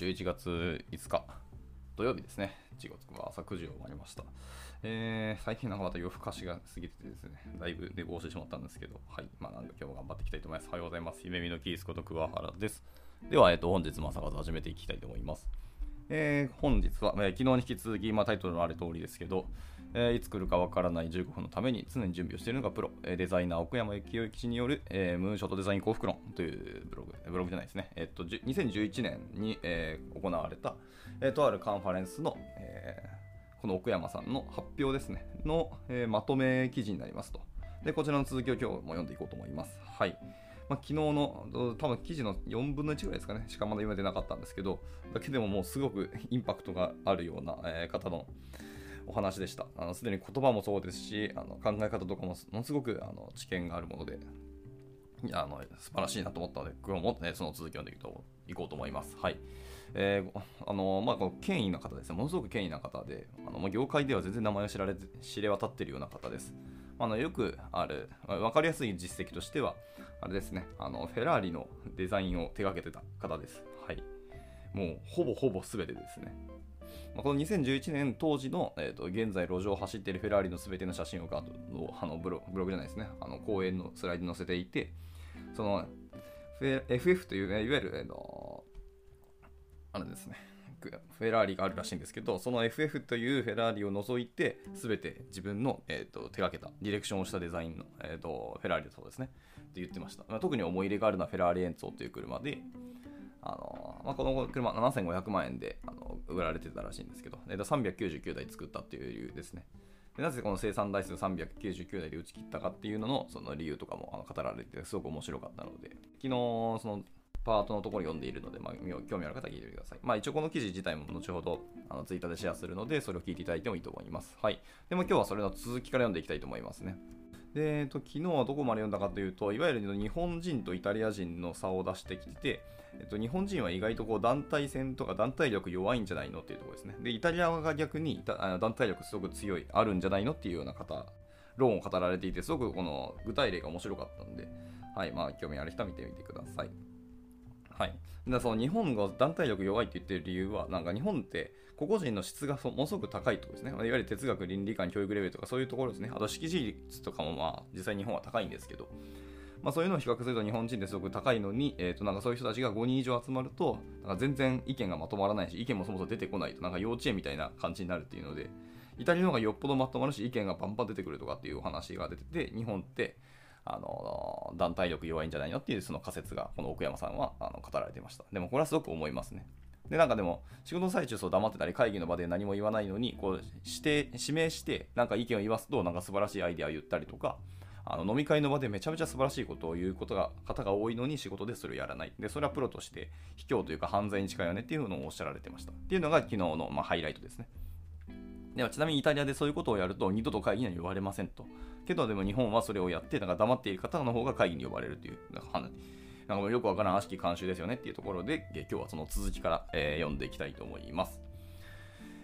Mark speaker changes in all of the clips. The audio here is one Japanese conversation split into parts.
Speaker 1: 11月5日土曜日ですね。1月は朝9時を終わりました。えー、最近なんかまた夜更かしが過ぎててですね、だいぶ寝坊してしまったんですけど、はい。まあなんか今日も頑張っていきたいと思います。おはようございます。夢見のキースこと桑原です。では、えっ、と、本日も朝方始めていきたいと思います。えー、本日は、えー、昨日に引き続き、まあ、タイトルのある通りですけど、えー、いつ来るかわからない15分のために常に準備をしているのがプロ、えー、デザイナー奥山幸雄記者による、えー、ムーンショットデザイン幸福論というブログ、ブログじゃないですね、えっと、2011年に、えー、行われた、えー、とあるカンファレンスの、えー、この奥山さんの発表ですね、の、えー、まとめ記事になりますと。で、こちらの続きを今日も読んでいこうと思います。はい。まあ、昨日の多分記事の4分の1ぐらいですかね、しかまだ読めてなかったんですけど、だけでももうすごくインパクトがあるような、えー、方のお話でした。すでに言葉もそうですし、あの考え方とかもものすごくあの知見があるもので、あの素晴らしいなと思ったので、今日も、ね、その続きを読んでいこうと思います。はい。えー、あのまあ、この権威な方ですね、ものすごく権威な方で、あのま、業界では全然名前を知られ知れ渡っているような方です。あのよくある、分かりやすい実績としては、あれですね、あのフェラーリのデザインを手掛けてた方です。はい。もうほぼほぼ全てですね。まあ、この2011年当時の、えーと、現在路上を走っているフェラーリの全ての写真をあのブロブログじゃないですね、あの公園のスライドに載せていて、その FF という、ね、いわゆる、えー、あれですね、フェラーリがあるらしいんですけど、その FF というフェラーリを除いて、すべて自分の、えーと、手がけた、ディレクションをしたデザインの、えーと、フェラーリだそうですね。って言ってました。まあ、特に思い入れがあるのはフェラーリエンツォという車で、あのまあ、この車7500万円であの売られてたらしいんですけど、399台作ったっていう理由ですね。でなぜこの生産台数399台で打ち切ったかっていうののその理由とかもあの語られてすごく面白かったので、昨日そのパートのところ読んでいるので、まあ、興味ある方は聞いてみてください。まあ、一応この記事自体も後ほどあのツイッターでシェアするので、それを聞いていただいてもいいと思います。はい。でも今日はそれの続きから読んでいきたいと思いますね。で、えっと、昨日はどこまで読んだかというと、いわゆる日本人とイタリア人の差を出してきて、えっと、日本人は意外とこう団体戦とか団体力弱いんじゃないのっていうところですね。で、イタリアが逆に団体力すごく強い、あるんじゃないのっていうような方、論を語られていて、すごくこの具体例が面白かったんで、はい、まあ、興味ある人は見てみてください。はい。だその日本が団体力弱いって言ってる理由は、なんか日本って個々人の質がものすごく高いところですね。いわゆる哲学、倫理観、教育レベルとかそういうところですね。あと識字率とかもまあ実際日本は高いんですけど、まあ、そういうのを比較すると日本人ってすごく高いのに、えー、となんかそういう人たちが5人以上集まると、なんか全然意見がまとまらないし、意見もそもそも出てこないと、なんか幼稚園みたいな感じになるっていうので、イタリアの方がよっぽどまとまるし、意見がバンバン出てくるとかっていうお話が出てて、日本って、あの団体力弱いんじゃないのっていうその仮説がこの奥山さんはあの語られてました。でもこれはすごく思いますね。でなんかでも仕事の最中そう黙ってたり会議の場で何も言わないのにこう指定指名してなんか意見を言わすとなんか素晴らしいアイデアを言ったりとかあの飲み会の場でめちゃめちゃ素晴らしいことを言うことが方が多いのに仕事でそれをやらない。でそれはプロとして卑怯というか犯罪に近いよねっていうのをおっしゃられてましたっていうのが昨日の、まあ、ハイライトですね。ではちなみにイタリアでそういうことをやると二度と会議には呼ばれませんと。けどでも日本はそれをやってなんか黙っている方の方が会議に呼ばれるというなんかなんかよくわからん悪しき慣習ですよねっていうところで今日はその続きから、えー、読んでいきたいと思います。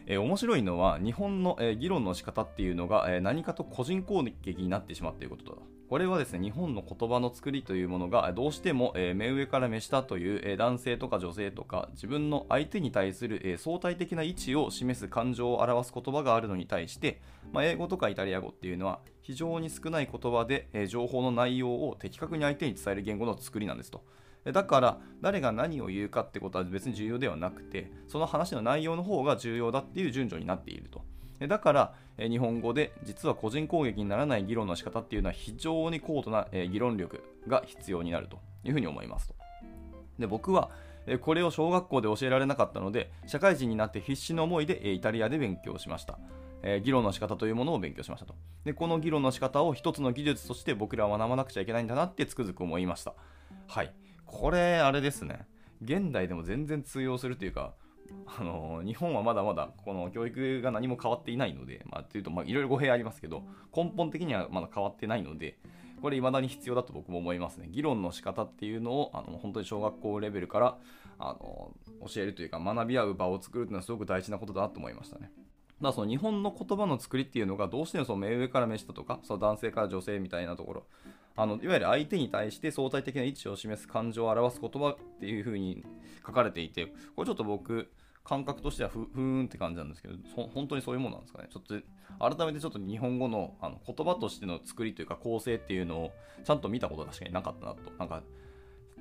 Speaker 1: えー、面白いのは日本の、えー、議論の仕方っていうのが、えー、何かと個人攻撃になってしまっていることだこれはですね日本の言葉の作りというものがどうしても、え目上から目下という、え男性とか女性とか自分の相手に対する、え相対的な位置を示す感情を表す言葉があるのに対して、まあ、英語とかイタリア語っていうのは非常に少ない言葉で、え情報の内容を的確に相手に伝える言語の作りなんですと。だから誰が何を言うかってことは別に重要ではなくてその話の内容の方が重要だっていう順序になっていると。だから日本語で実は個人攻撃にならない議論の仕方っていうのは非常に高度な議論力が必要になるというふうに思いますと。で僕はこれを小学校で教えられなかったので社会人になって必死の思いでイタリアで勉強しました。議論の仕方というものを勉強しましたと。でこの議論の仕方を一つの技術として僕らは学ばなくちゃいけないんだなってつくづく思いました。はい。これ、あれですね。現代でも全然通用するというか、あの日本はまだまだこの教育が何も変わっていないので、まあ、というと、いろいろ語弊ありますけど、根本的にはまだ変わってないので、これ未だに必要だと僕も思いますね。議論の仕方っていうのを、あの本当に小学校レベルからあの教えるというか、学び合う場を作るというのはすごく大事なことだなと思いましたね。だその日本の言葉の作りっていうのがどうしてもその目上から目下とかその男性から女性みたいなところあのいわゆる相手に対して相対的な位置を示す感情を表す言葉っていう風に書かれていて、これちょっと僕、感覚としてはふふーんって感じなんですけど、本当にそういうものなんですかね。ちょっと改めてちょっと日本語のあの言葉としての作りというか構成っていうのをちゃんと見たことが確かになかったなと。なんか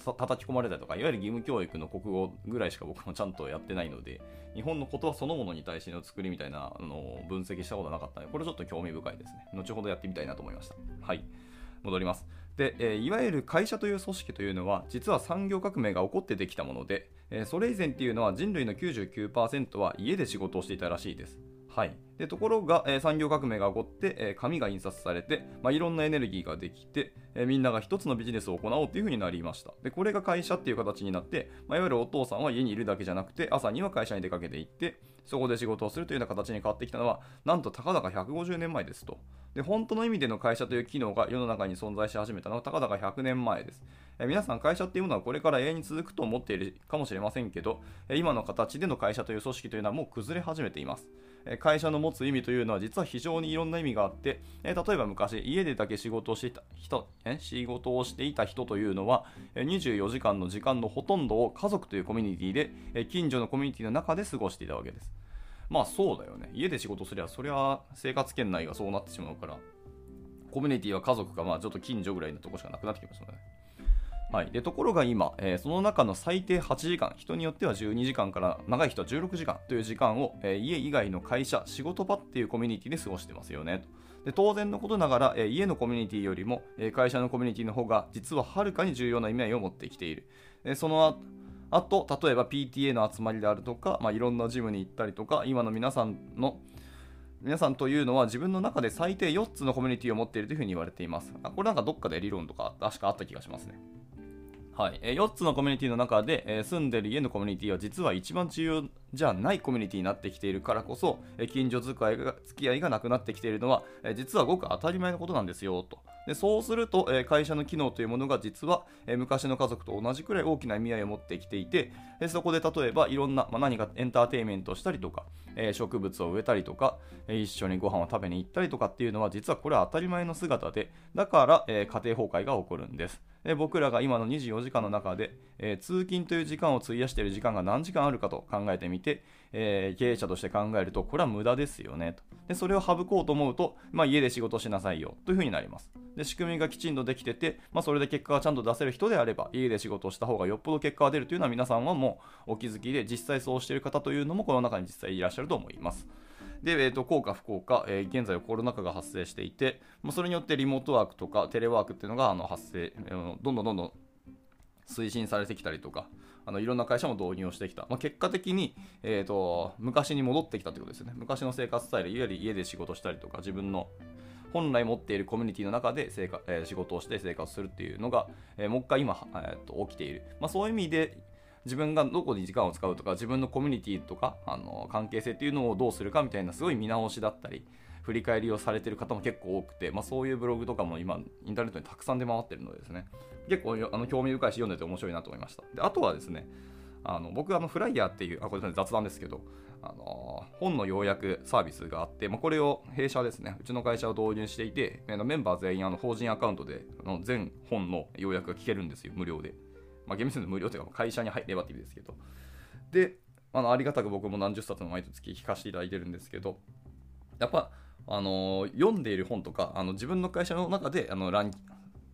Speaker 1: 叩き込まれたりとか、いわゆる義務教育の国語ぐらいしか僕もちゃんとやってないので、日本の言葉そのものに対しての作りみたいなあの分析したことなかったので、これちょっと興味深いですね。後ほどやってみたいなと思いました。はい。戻ります。で、えいわゆる会社という組織というのは実は産業革命が起こってできたもので、えそれ以前っていうのは人類の99%は家で仕事をしていたらしいです。はい、でところが、えー、産業革命が起こって、えー、紙が印刷されて、まあ、いろんなエネルギーができて、えー、みんなが一つのビジネスを行おうというふうになりましたでこれが会社っていう形になって、まあ、いわゆるお父さんは家にいるだけじゃなくて朝には会社に出かけていってそこで仕事をするというような形に変わってきたのはなんとたかだか150年前ですとで本当の意味での会社という機能が世の中に存在し始めたのはたかだか100年前です。え皆さん会社っていうものはこれから永遠に続くと思っているかもしれませんけど、今の形での会社という組織というのはもう崩れ始めています。え会社の持つ意味というのは実は非常にいろんな意味があってえ、例えば昔家でだけ仕事をしていた人、仕事をしていた人というのは24時間の時間のほとんどを家族というコミュニティでえ近所のコミュニティの中で過ごしていたわけです。まあそうだよね。家で仕事すりゃ、そりゃ生活圏内がそうなってしまうから、コミュニティは家族か、まあちょっと近所ぐらいのとこしかなくなってきますよね。はい、でところが今、えー、その中の最低8時間、人によっては12時間から長い人は16時間という時間を、えー、家以外の会社、仕事場っていうコミュニティで過ごしてますよねと。で当然のことながら、えー、家のコミュニティよりも、え会社のコミュニティの方が実ははるかに重要な意味合いを持ってきている。でそのあと、例えば PTA の集まりであるとか、まあ、いろんなジムに行ったりとか、今の皆さんの皆さんというのは自分の中で最低4つのコミュニティを持っているというふうに言われています。これなんかどっかで理論とか確かあった気がしますね。はい、え4つのコミュニティの中で、え住んでる家のコミュニティは実は一番重要じゃないコミュニティになってきているからこそ、え近所付き合いが付き合いがなくなってきているのは、え実はごく当たり前のことなんですよと。でそうすると、え会社の機能というものが実は、え昔の家族と同じくらい大きな意味合いを持ってきていて、えそこで例えばいろんな、まあ、何かエンターテインメントをしたりとか、え植物を植えたりとか、え一緒にご飯を食べに行ったりとかっていうのは実はこれは当たり前の姿で、だから、え家庭崩壊が起こるんです。で僕らが今の24時間の中で、えー、通勤という時間を費やしている時間が何時間あるかと考えてみて、えー、経営者として考えると、これは無駄ですよねと。でそれを省こうと思うと、まあ、家で仕事しなさいよというふうになります。で仕組みがきちんとできてて、まあ、それで結果がちゃんと出せる人であれば、家で仕事をした方がよっぽど結果が出るというのは皆さんはもうお気づきで、実際そうしている方というのもこの中に実際いらっしゃると思います。で、えーと、効果不効果、えー、現在はコロナ禍が発生していて、まあ、それによってリモートワークとかテレワークっていうのがあの発生、えー、どんどんどんどん推進されてきたりとか、あのいろんな会社も導入をしてきた、まあ、結果的に、えーと、昔に戻ってきたということですね。昔の生活スタイル、いわゆる家で仕事したりとか、自分の本来持っているコミュニティの中で生活、えー、仕事をして生活するっていうのが、えー、もう一回今、えーと、起きている。まあ、そういう意味で、自分がどこに時間を使うとか、自分のコミュニティとか、あの関係性っていうのをどうするかみたいな、すごい見直しだったり、振り返りをされてる方も結構多くて、まあ、そういうブログとかも今、インターネットにたくさん出回ってるのでですね、結構あの興味深いし、読んでて面白いなと思いました。であとはですね、あの僕あのフライヤーっていう、あこれ雑談ですけど、あの本の要約サービスがあって、まあ、これを弊社ですね、うちの会社を導入していて、メンバー全員あの法人アカウントであの全本の要約が聞けるんですよ、無料で。まあ、厳密に無料というか、会社に入ればって意味ですけど。で、あのありがたく僕も何十冊も毎月聞かせていただいてるんですけど、やっぱあの読んでいる本とかあの自分の会社の中であのラン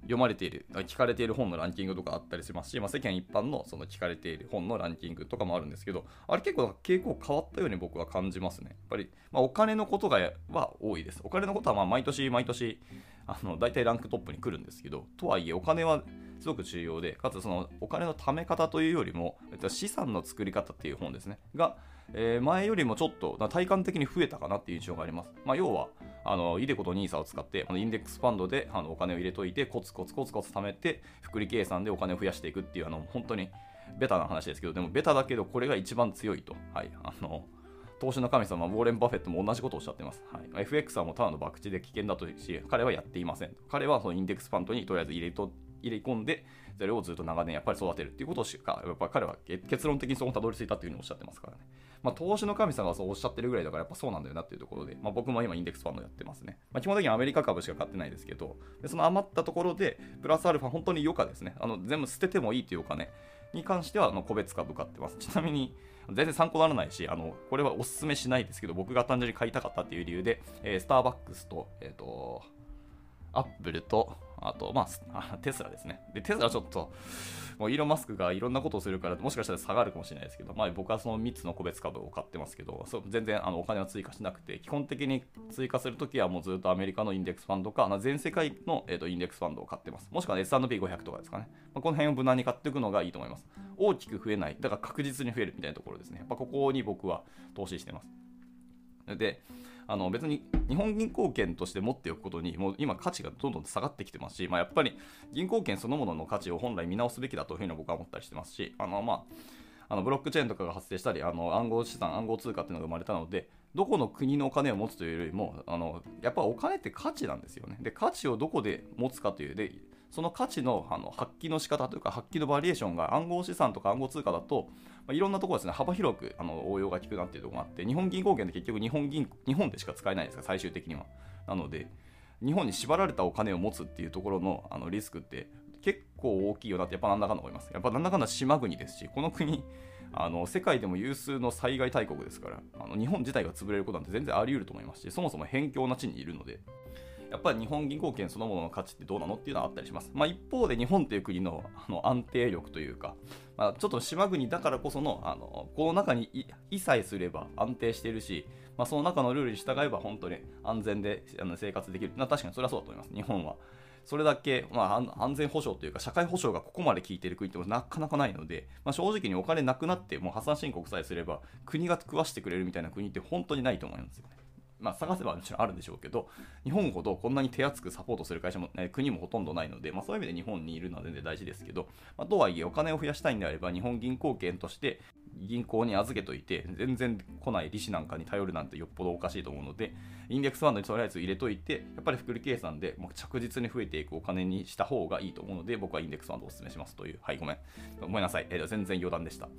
Speaker 1: 読まれている聞かれている本のランキングとかあったりしますし、まあ、世間一般のその聞かれている本のランキングとかもあるんですけどあれ結構傾向変わったように僕は感じますねやっぱり、まあ、お金のことがは多いですお金のことはまあ毎年毎年あの大体ランクトップに来るんですけどとはいえお金はすごく重要でかつそのお金の貯め方というよりも資産の作り方っていう本ですねがえー、前よりもちょっと体感的に増えたかなっていう印象があります。まあ、要は、あの、イデコと NISA を使って、あのインデックスファンドであのお金を入れといて、コツコツコツコツ貯めて、複利計算でお金を増やしていくっていう、あの、本当にベタな話ですけど、でもベタだけど、これが一番強いと。はい。あの、投資の神様、ウォーレン・バフェットも同じことをおっしゃってます。はい、FX はもうただの博打で危険だとし、彼はやっていません。彼はそのインデックスファンドにとりあえず入れと入れ込んで、それをずっと長年やっぱり育てるっていうことしか、やっぱ彼は結論的にそこにたどり着いたっていうふうにおっしゃってますからね。まあ、投資の神様がそうおっしゃってるぐらいだからやっぱそうなんだよなっていうところで、まあ、僕も今インデックスファンドやってますね。まあ、基本的にアメリカ株しか買ってないですけど、でその余ったところで、プラスアルファ本当に余価ですね。あの全部捨ててもいいというお金に関してはあの個別株買ってます。ちなみに、全然参考にならないし、あのこれはおすすめしないですけど、僕が単純に買いたかったっていう理由で、えー、スターバックスと、えっ、ー、と、アップルと、あと、まあ、テスラですね。で、テスラちょっと、もうイーロン・マスクがいろんなことをするから、もしかしたら下がるかもしれないですけど、まあ、僕はその3つの個別株を買ってますけど、そう全然あのお金は追加しなくて、基本的に追加するときはもうずっとアメリカのインデックスファンドか、全世界の、えー、とインデックスファンドを買ってます。もしくは S&P500 とかですかね。まあ、この辺を無難に買っていくのがいいと思います。大きく増えない、だから確実に増えるみたいなところですね。やっぱここに僕は投資してます。で、あの別に日本銀行券として持っておくことにもう今価値がどんどん下がってきてますし、まあ、やっぱり銀行券そのものの価値を本来見直すべきだというふうに僕は思ったりしてますしあのまああのブロックチェーンとかが発生したりあの暗号資産暗号通貨っていうのが生まれたのでどこの国のお金を持つというよりもあのやっぱお金って価値なんですよね。で価値をどこで持つかというでその価値のあの発揮の仕方というか発揮のバリエーションが暗号資産とか暗号通貨だと、まあ、いろんなところですね幅広くあの応用が効くなっていうところがあって日本銀行券って結局日本銀日本でしか使えないんですか最終的には。なので日本に縛られたお金を持つっていうところのあのリスクって結構大きいよなってやっぱなんだかんだ思います。やっぱなんだかんだ島国ですしこの国あの世界でも有数の災害大国ですからあの日本自体が潰れることなんて全然あり得ると思いますしそもそも辺境な地にいるので。やっぱり日本銀行券そのものの価値ってどうなのっていうのはあったりします。まあ、一方で日本という国のあの安定力というか、まあ、ちょっと島国だからこそのあのこの中にいさえすれば安定しているし、まあ、その中のルールに従えば本当に安全であの生活できる。まあ、確かにそれはそうだと思います。日本は。それだけ、まあ、安全保障というか社会保障がここまで効いている国ってなかなかないので、まあ、正直にお金なくなってもう破産申告さえすれば国が食わしてくれるみたいな国って本当にないと思うんですよね。まあ、探せばもちろんあるんでしょうけど、日本ほどこんなに手厚くサポートする会社も、え国もほとんどないので、まあ、そういう意味で日本にいるのは全然大事ですけど、まあ、とはいえお金を増やしたいんであれば、日本銀行券として銀行に預けといて、全然来ない利子なんかに頼るなんてよっぽどおかしいと思うので、インデックスファンドにとりあえず入れといて、やっぱり複利計算でもう着実に増えていくお金にした方がいいと思うので、僕はインデックスファンドをお勧めしますという、はい、ごめん。ごめんなさい。えー、全然余談でした。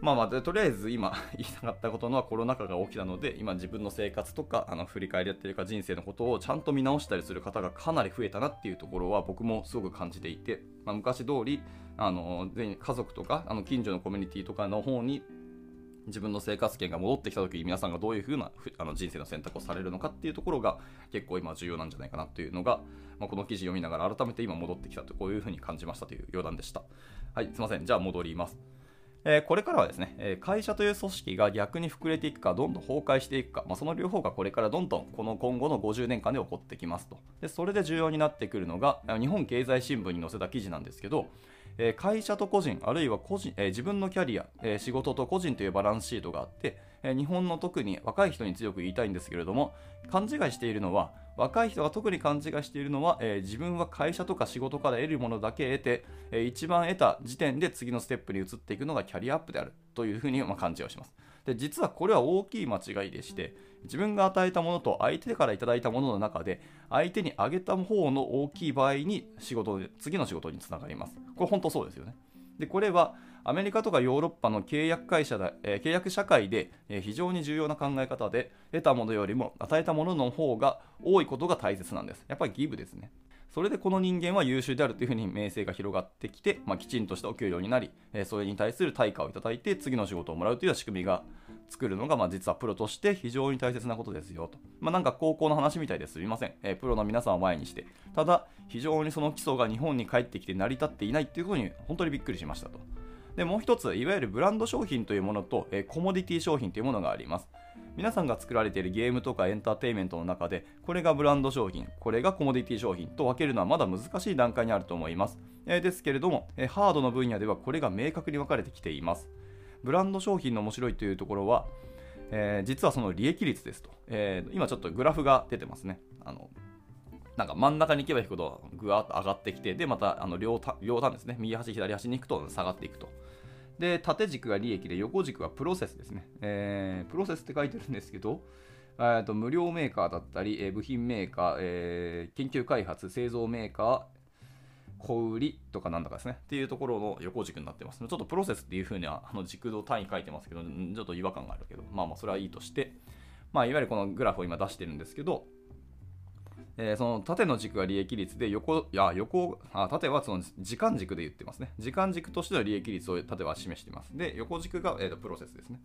Speaker 1: まあまあ、とりあえず今 言いたかったことのはコロナ禍が起きたので、今自分の生活とか、あの振り返りやってるか人生のことをちゃんと見直したりする方がかなり増えたなっていうところは僕もすごく感じていて、まあ、昔通り、あの、家族とか、あの近所のコミュニティとかの方に自分の生活圏が戻ってきた時に皆さんがどういうふうなあの人生の選択をされるのかっていうところが結構今重要なんじゃないかなっていうのが、まあ、この記事読みながら改めて今戻ってきたとこういうふうに感じましたという余談でした。はい、すいません。じゃあ戻ります。えこれからはですね、え会社という組織が逆に膨れていくか、どんどん崩壊していくか、まあ、その両方がこれからどんどんこの今後の50年間で起こってきますと。でそれで重要になってくるのが、日本経済新聞に載せた記事なんですけど、え会社と個人、あるいは個人、え自分のキャリア、え仕事と個人というバランスシートがあって、え日本の特に若い人に強く言いたいんですけれども、勘違いしているのは、若い人が特に勘違いしているのは、えー、自分は会社とか仕事から得るものだけ得て、えー、一番得た時点で次のステップに移っていくのがキャリアアップであるというふうに、まあ、勘違いをします。で実はこれは大きい間違いでして自分が与えたものと相手から頂いたものの中で相手にあげた方の大きい場合に仕事で次の仕事につながりますこれ本当そうですよねでこれはアメリカとかヨーロッパの契約会社だ、えー、契約社会で、えー、非常に重要な考え方で得たものよりも与えたものの方が多いことが大切なんですやっぱりギブですねそれでこの人間は優秀であるというふうに名声が広がってきて、まあ、きちんとしたお給料になり、えー、それに対する対価をいただいて次の仕事をもらうという仕組みが作るのが、まあ、実はプロとして非常に大切なことですよと。まあ、なんか高校の話みたいですみません、えー、プロの皆さんを前にして。ただ、非常にその基礎が日本に帰ってきて成り立っていないっていうことに本当にびっくりしましたと。でもう一ついわゆるブランド商品というものと、え、コモディティ商品というものがあります。皆さんが作られているゲームとかエンターテインメントの中でこれがブランド商品これがコモディティ商品と分けるのはまだ難しい段階にあると思います、え、ですけれども、え、ハードの分野ではこれが明確に分かれてきています。ブランド商品の面白いというところは、えー、実はその利益率ですと、えー、今ちょっとグラフが出てますね。あのなんか真ん中に行けば行くほどぐわっと上がってきてでまたあの両両端ですね。右端左端に行くと下がっていくと。で、縦軸が利益で、横軸はプロセスですね。えー、プロセスって書いてるんですけど、えと無料メーカーだったり、え部品メーカー、えー、研究開発、製造メーカー、小売りとかなんだかですねっていうところの横軸になってますちょっとプロセスっていう風にはあの軸度単位書いてますけどちょっと違和感があるけどまあまあそれはいいとしてまあいわゆるこのグラフを今出してるんですけどえー、その縦の軸が利益率で横、や横あ縦はその時間軸で言ってますね。時間軸としての利益率を縦は示しています。で、横軸が、えーと、プロセスですね。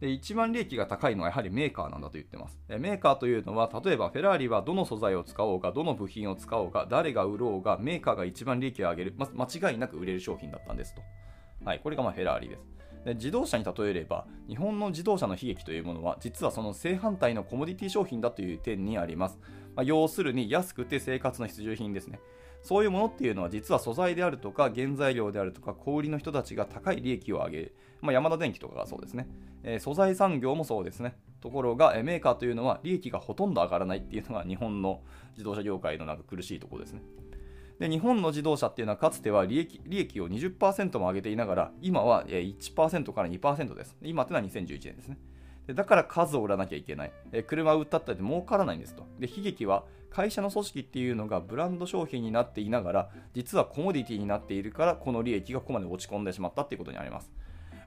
Speaker 1: で、一番利益が高いのはやはりメーカーなんだと言ってます。えメーカーというのは、例えばフェラーリはどの素材を使おうが、どの部品を使おうが、誰が売ろうが、メーカーが一番利益を上げる、ま、間違いなく売れる商品だったんですと。はい、これがまフェラーリです。で自動車に例えれば日本の自動車の悲劇というものは実はその正反対のコモディティ商品だという点にあります、まあ、要するに安くて生活の必需品ですね。そういうものっていうのは実は素材であるとか原材料であるとか小売りの人たちが高い利益を上げる、まあ、山田電機とかがそうですね、えー、素材産業もそうですね。ところが、メーカーというのは利益がほとんど上がらないっていうのが日本の自動車業界のなんか苦しいところですね。で日本の自動車っていうのはかつては利益利益を20%も上げていながら今は1%から2%です今ってのは2011年ですねでだから数を売らなきゃいけない。え車を売ったったって儲からないんですと。で、悲劇は会社の組織っていうのがブランド商品になっていながら、実はコモディティになっているから、この利益がここまで落ち込んでしまったっていうことにあります。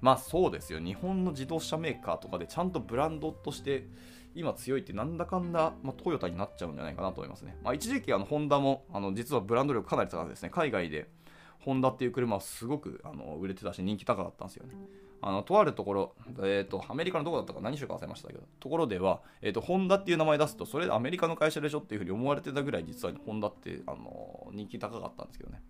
Speaker 1: まあそうですよ。日本の自動車メーカーとかでちゃんとブランドとして今強いってなんだかんだ、まあ、トヨタになっちゃうんじゃないかなと思いますね。まあ、一時期あのホンダもあの実はブランド力かなり高いですね。海外でホンダっていう車はすごくあの売れてたし人気高かったんですよね。あのとあるところ、えーと、アメリカのどこだったか何州か忘れましたけど、ところでは、えーと、ホンダっていう名前出すと、それアメリカの会社でしょっていうふうに思われてたぐらい、実はホンダってあの人気高かったんですけどね。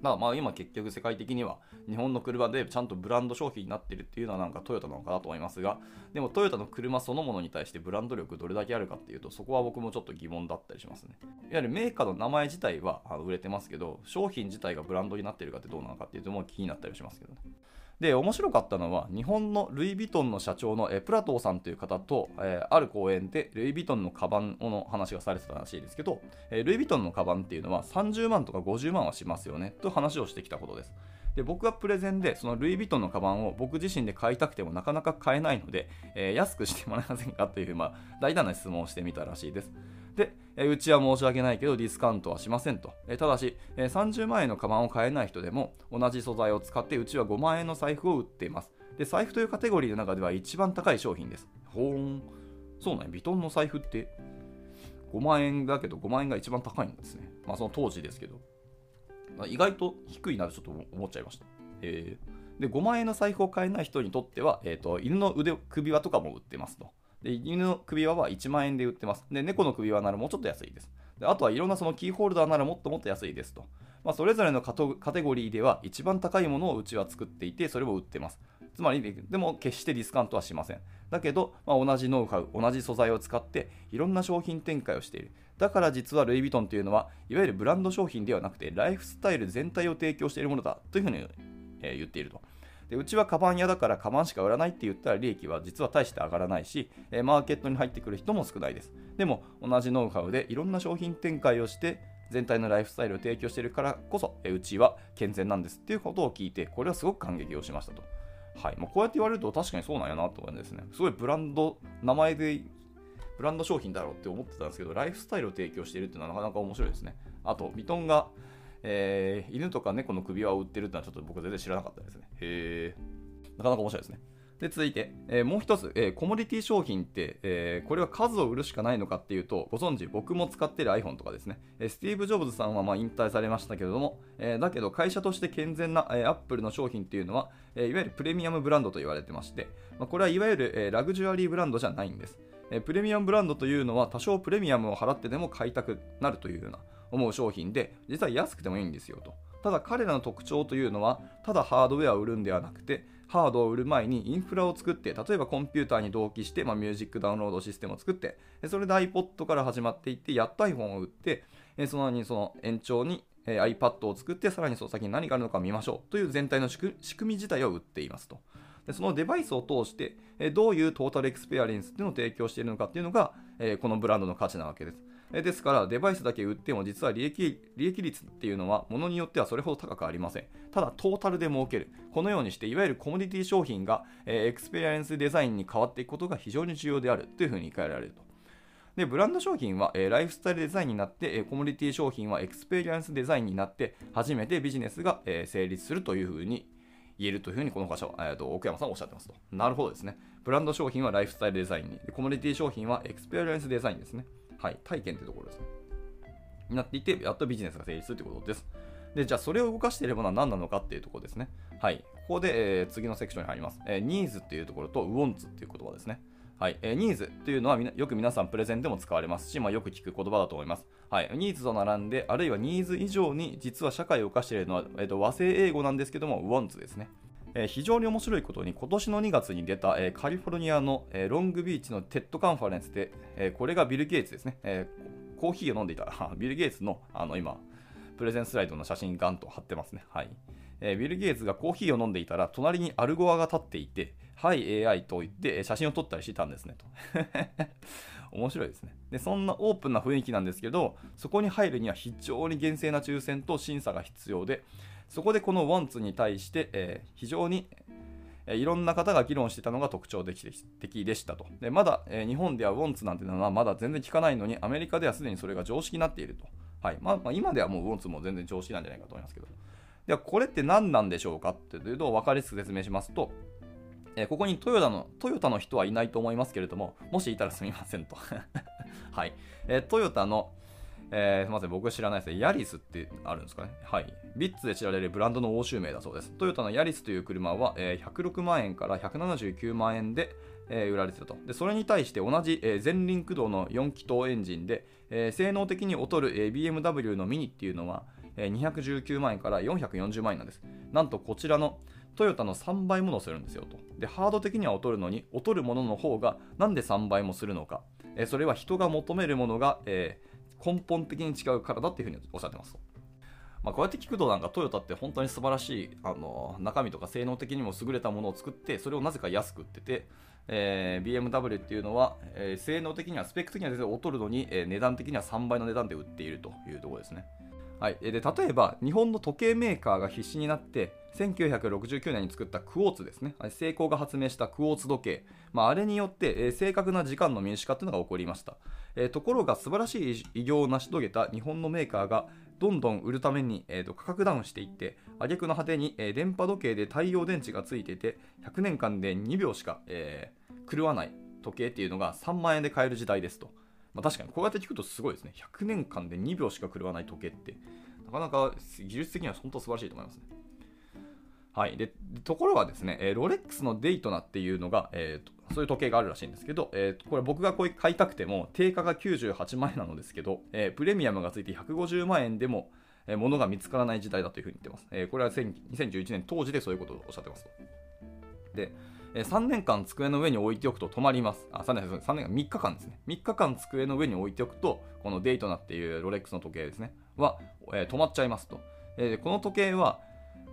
Speaker 1: まあまあ今結局世界的には日本の車でちゃんとブランド商品になってるっていうのはなんかトヨタなのかなと思いますがでもトヨタの車そのものに対してブランド力どれだけあるかっていうとそこは僕もちょっと疑問だったりしますね。いわゆるメーカーの名前自体は売れてますけど商品自体がブランドになってるかってどうなのかっていうともう気になったりしますけどね。で面白かったのは日本のルイ・ヴィトンの社長のえプラトーさんという方と、えー、ある公演でルイ・ヴィトンのカバンの話がされてたらしいですけど、えー、ルイ・ヴィトンのカバンっていうのは30万とか50万はしますよねと話をしてきたことです。で僕はプレゼンでそのルイ・ヴィトンのカバンを僕自身で買いたくてもなかなか買えないので、えー、安くしてもらえませんかという、まあ、大胆な質問をしてみたらしいです。で、えうちは申し訳ないけどディスカウントはしませんと。えただし、え30万円のカバンを買えない人でも同じ素材を使ってうちは5万円の財布を売っています。で、財布というカテゴリーの中では一番高い商品です。ほーん。そうなんビトンの財布って5万円だけど5万円が一番高いんですね。まあその当時ですけど。意外と低いなとちょっと思っちゃいました。えー、で5万円の財布を買えない人にとっては、えーと、犬の腕首輪とかも売ってますと。で犬の首輪は1万円で売ってます。で猫の首輪ならもうちょっと安いです。であとはいろんなそのキーホルダーならもっともっと安いですと。まあ、それぞれのカテゴリーでは一番高いものをうちは作っていてそれを売ってます。つまり、でも決してディスカウントはしません。だけど、まあ、同じノウハウ、同じ素材を使っていろんな商品展開をしている。だから実はルイ・ヴィトンというのはいわゆるブランド商品ではなくてライフスタイル全体を提供しているものだというふうに、え、言っていると。でうちはカバン屋だからカバンしか売らないって言ったら利益は実は大して上がらないし、えマーケットに入ってくる人も少ないです。でも同じノウハウでいろんな商品展開をして全体のライフスタイルを提供しているからこそ、えうちは健全なんですっていうことを聞いて、これはすごく感激をしましたと。はいまあ、こうやって言われると確かにそうなんやなと思うんですね。すごいブランド、名前でブランド商品だろうって思ってたんですけど、ライフスタイルを提供しているっていうのはなかなか面白いですね。あと、ヴィトンが、えー、犬とか猫の首輪を売ってるってのはちょっと僕全然知らなかったですね。へえ。なかなか面白いですね。で続いて、えー、もう一つ、えー、コモディティ商品って、えー、これは数を売るしかないのかっていうと、ご存知、僕も使ってる iPhone とかですね、えスティーブ・ジョブズさんはまあ引退されましたけれども、えだけど会社として健全な、え Apple の商品っていうのは、えいわゆるプレミアムブランドと言われてまして、まあ、これはいわゆる、えラグジュアリーブランドじゃないんです。えプレミアムブランドというのは多少プレミアムを払ってでも買いたくなるというような思う商品で、実は安くてもいいんですよと。ただ彼らの特徴というのは、ただハードウェアを売るんではなくて、ハードを売る前にインフラを作って、例えばコンピューターに同期して、まあ、ミュージックダウンロードシステムを作って、それで iPod から始まっていって、やっと iPhone を売って、そのにその延長に iPad を作って、さらにその先に何があるのか見ましょうという全体の仕組み自体を売っていますと。でそのデバイスを通して、どういうトータルエクスペリエンスっていうのを提供しているのかっていうのが、このブランドの価値なわけです。ですから、デバイスだけ売っても実は利益利益率っていうのは、ものによってはそれほど高くありません。ただ、トータルで儲ける。このようにして、いわゆるコモディティ商品が、え、エクスペリエンスデザインに変わっていくことが非常に重要であるというふうに言い換えられると。で、ブランド商品は、え、ライフスタイルデザインになって、え、コモディティ商品はエクスペリエンスデザインになって、初めてビジネスが、え、成立するというふうに言えるというふうにこの会社は、えーと、奥山さんはおっしゃってますと。なるほどですね。ブランド商品はライフスタイルデザインに、コモディティ商品はエクスペリエンスデザインですね。はい、体験というところですね。になっていて、やっとビジネスが成立するということです。で、じゃあそれを動かしているものは何なのかっていうところですね。はい。ここで、えー、次のセクションに入ります。えー、ニーズっていうところと、ウォンツっていう言葉ですね。はい。えー、ニーズっていうのはよく皆さんプレゼンでも使われますし、まあ、よく聞く言葉だと思います。はい。ニーズと並んで、あるいはニーズ以上に実は社会を動かしているのは、えーと、和製英語なんですけども、ウォンツですね。えー、非常に面白いことに今年の2月に出た、えー、カリフォルニアの、えー、ロングビーチの TEDカンファレンスで、えこれがビル・ゲイツですね、えコーヒーを飲んでいた ビル・ゲイツのあの今プレゼンスライドの写真ガンと貼ってますね。はい。えビル・ゲイツがコーヒーを飲んでいたら、隣にアル・ゴアが立っていて、はい AI と言って写真を撮ったりしてたんですねと。面白いですねで。そんなオープンな雰囲気なんですけど、そこに入るには非常に厳正な抽選と審査が必要で、そこでこのワンツに対して、えー、非常にいろんな方が議論してたのが特徴的でしたと。でまだ、えー、日本ではウォンツなんていうのはまだ全然聞かないのに、アメリカではすでにそれが常識になっていると。はいまあ、まあ、今ではもうウォンツも全然常識なんじゃないかと思いますけど。では、これって何なんでしょうかっていうと、分かりやすく説明しますと、え、ここにトヨタの、トヨタの人はいないと思いますけれども、もしいたらすみませんと。はい。えー、トヨタの、えー、すみません、僕知らないですね。ヤリスってあるんですかね？はい。ビッツで知られるブランドの欧州名だそうです。トヨタのヤリスという車は、えー、106万円から179万円で、えー、売られてたと。で、それに対して同じ、えー、前輪駆動の4気筒エンジンで、えー、性能的に劣る、えー、BMW のミニっていうのは、えー、219万円から440万円なんです。なんとこちらのトヨタの3倍ものするんですよと。で、ハード的には劣るのに、劣るものの方がなんで3倍もするのか。え、それは人が求めるものが、えー、根本的に違うからだっていうふうにおっしゃってます。まあ、こうやって聞くとなんかトヨタって本当に素晴らしいあの中身とか性能的にも優れたものを作ってそれをなぜか安く売ってて、えー、BMW っていうのは、えー、性能的にはスペック的には全然劣るのに、えー、値段的には3倍の値段で売っているというところですね。はい、で例えば日本の時計メーカーが必死になって1969年に作ったクォーツですね。成功が発明したクォーツ時計、まあ、あれによって、えー、正確な時間の民主化というのが起こりました、えー、ところが素晴らしい偉業を成し遂げた日本のメーカーがどんどん売るために、えーと、価格ダウンしていって挙句の果てに、えー、電波時計で太陽電池がついていて100年間で2秒しか、えー、狂わない時計っていうのが3万円で買える時代ですと。まあ、確かにこうやって聞くとすごいですね。100年間で2秒しか狂わない時計って、なかなか技術的には本当素晴らしいと思いますね。はい、でところがですね、えロレックスのデイトナっていうのが、えー、そういう時計があるらしいんですけど、えー、これ僕がこう買いたくても定価が98万円なのですけど、えー、プレミアムがついて150万円でも、えー、物が見つからない時代だというふうに言ってます。えこれは2011年当時でそういうことをおっしゃってますと。で、え3年間机の上に置いておくと止まります。あ、3年、3年間、3日間ですね。3日間机の上に置いておくと、このデイトナっていうロレックスの時計ですね、は、えー、止まっちゃいますと。えー、この時計は、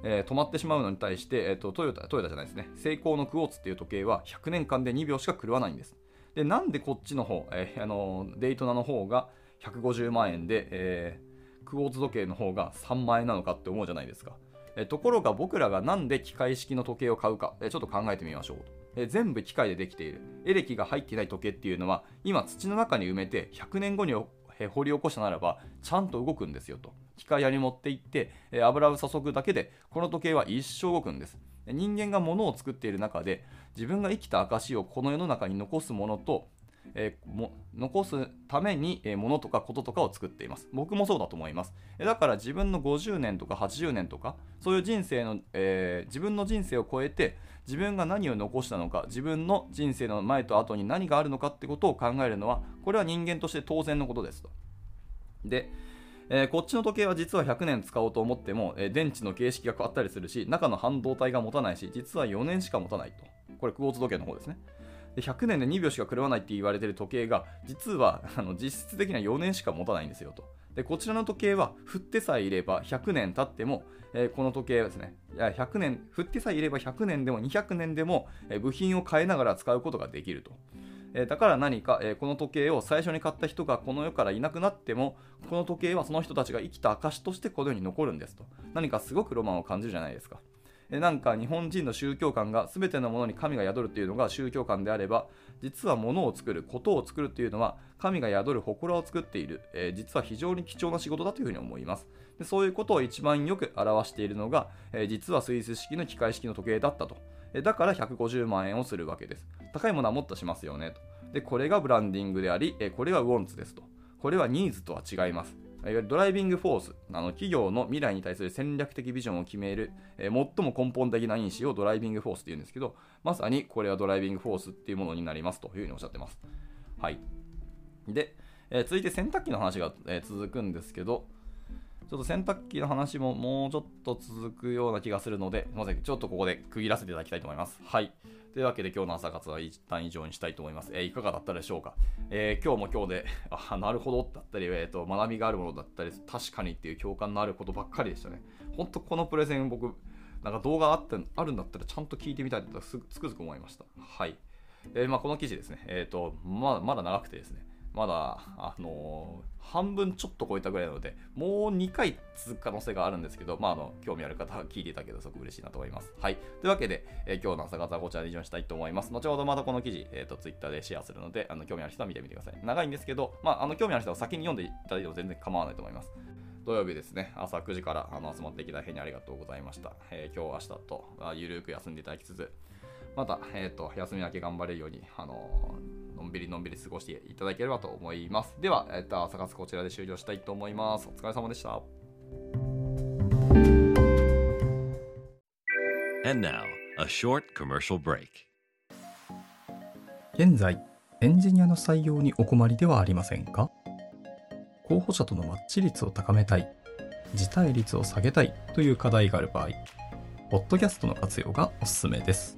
Speaker 1: えー、止まってしまうのに対して、えーと、トヨタ、トヨタじゃないですね、セイコーのクォーツっていう時計は100年間で2秒しか狂わないんです。で、なんでこっちの方、え、あのデイトナの方が150万円で、え、クォーツ時計の方が3万円なのかって思うじゃないですか。えところが僕らがなんで機械式の時計を買うか、えちょっと考えてみましょうえ全部機械でできている。エレキが入ってない時計っていうのは今土の中に埋めて100年後に掘り起こしたならばちゃんと動くんですよと。機械屋に持って行って、え油を注ぐだけでこの時計は一生動くんです。人間が物を作っている中で自分が生きた証をこの世の中に残すものとえー、も残すために、えー、物とかこととかを作っています。僕もそうだと思います。えだから自分の50年とか80年とか、そういう人生の、えー、自分の人生を超えて、自分が何を残したのか、自分の人生の前と後に何があるのかってことを考えるのは、これは人間として当然のことですと。で、えー、こっちの時計は実は100年使おうと思っても、えー、電池の形式が変わったりするし、中の半導体が持たないし、実は4年しか持たないと。これ、クォーツ時計の方ですね。で100年で2秒しか狂わないって言われてる時計が実はあの実質的には4年しか持たないんですよと。でこちらの時計は振ってさえいれば100年経っても、えー、この時計はですねいや100年振ってさえいれば100年でも200年でも、えー、部品を変えながら使うことができると。えだから何か、えこの時計を最初に買った人がこの世からいなくなってもこの時計はその人たちが生きた証としてこの世に残るんですと。何かすごくロマンを感じるじゃないですか。なんか日本人の宗教観が全てのものに神が宿るというのが宗教観であれば実は物を作ることを作るというのは神が宿る祠を作っている、えー、実は非常に貴重な仕事だというふうに思います。でそういうことを一番よく表しているのが、えー、実はスイス式の機械式の時計だったと、えー、だから150万円をするわけです。高いものはもっとしますよねと。でこれがブランディングであり、えこれはウォンツですと。これはニーズとは違います。いわゆるドライビングフォース、あの企業の未来に対する戦略的ビジョンを決める、えー、最も根本的な因子をドライビングフォースって言うんですけど、まさにこれはドライビングフォースっていうものになりますというふうにおっしゃってます。はい。で、えー、続いて洗濯機の話が、えー、続くんですけど、ちょっと洗濯機の話ももうちょっと続くような気がするので、すみません、ちょっとここで区切らせていただきたいと思います。はい。というわけで今日の朝活は一旦以上にしたいと思います。えー、いかがだったでしょうか、えー、今日も今日で、あ、なるほどだったり、えーと、学びがあるものだったり、確かにっていう共感のあることばっかりでしたね。本当このプレゼン僕、なんか動画あってあるんだったらちゃんと聞いてみたいとつくづく思いました。はい。えー、まあ、この記事ですね、えーとままだ長くてですね、まだ、あのー、半分ちょっと超えたぐらいなので、もう2回続く可能性があるんですけど、まあ、あの、興味ある方は聞いていただけど、すごく嬉しいなと思います。はい。というわけで、えー、今日の朝方はこちらで以上にしたいと思います。後ほどまたこの記事、えっ、ー、と、Twitter でシェアするので、あの、興味ある人は見てみてください。長いんですけど、まあ、あの、興味ある人は先に読んでいただいても全然構わないと思います。土曜日ですね、朝9時からあの集まっていただきにありがとうございました。えー、今日、明日と、あゆるく休んでいただきつつ、また、えっ、ー、と、休みだけ頑張れるように、あののんびりのんびり過ごしていただければと思います。では、えっ、ー、と、朝活こちらで終了したいと思います。お疲れ様でした。Now, 現在、エンジニアの採用にお困りではありませんか？候補者とのマッチ率を高めたい、辞退率を下げたいという課題がある場合、ポッドキャストの活用がおすすめです。